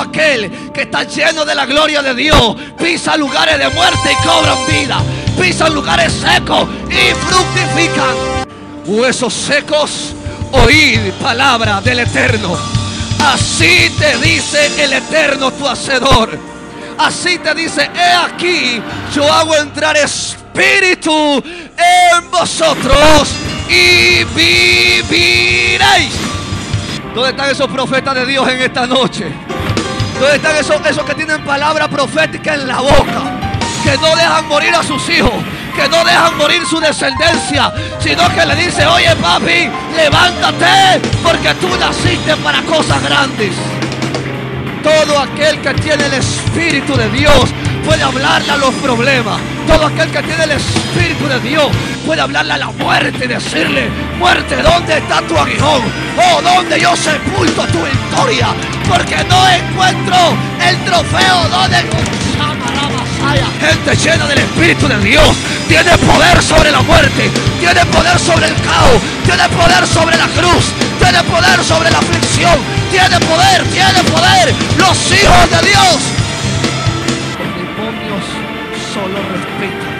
aquel que está lleno de la gloria de Dios pisa lugares de muerte y cobran vida. Pisan lugares secos y fructifican. Huesos secos, oíd palabra del Eterno. Así te dice el Eterno tu Hacedor. Así te dice, he aquí, yo hago entrar espíritu en vosotros y viviréis. ¿Dónde están esos profetas de Dios en esta noche? ¿Dónde están esos, esos que tienen palabra profética en la boca? Que no dejan morir a sus hijos, que no dejan morir su descendencia, sino que le dice, oye papi, levántate, porque tú naciste para cosas grandes. Todo aquel que tiene el Espíritu de Dios puede hablarle a los problemas. Todo aquel que tiene el Espíritu de Dios puede hablarle a la muerte y decirle, muerte, ¿dónde está tu aguijón? Oh, ¿dónde yo sepulto tu victoria? Porque no encuentro el trofeo donde... Gente llena del Espíritu de Dios tiene poder sobre la muerte, tiene poder sobre el caos, tiene poder sobre la cruz, tiene poder sobre la aflicción, tiene poder, tiene poder. Los hijos de Dios. Respetan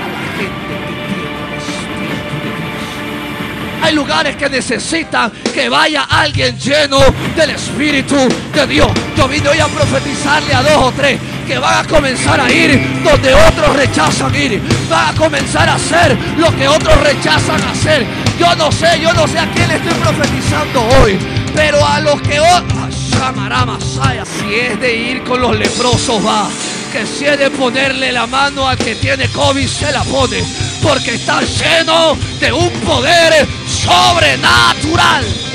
a la gente que tiene el Espíritu de Dios. Hay lugares que necesitan que vaya alguien lleno del Espíritu de Dios. Yo vine hoy a profetizarle a dos o tres que van a comenzar a ir donde otros rechazan ir. Van a comenzar a hacer lo que otros rechazan hacer. Yo no sé, yo no sé a quién le estoy profetizando hoy. Pero a los que otros... Si es de ir con los leprosos va. Que si de ponerle la mano al que tiene COVID se la pone. Porque está lleno de un poder sobrenatural.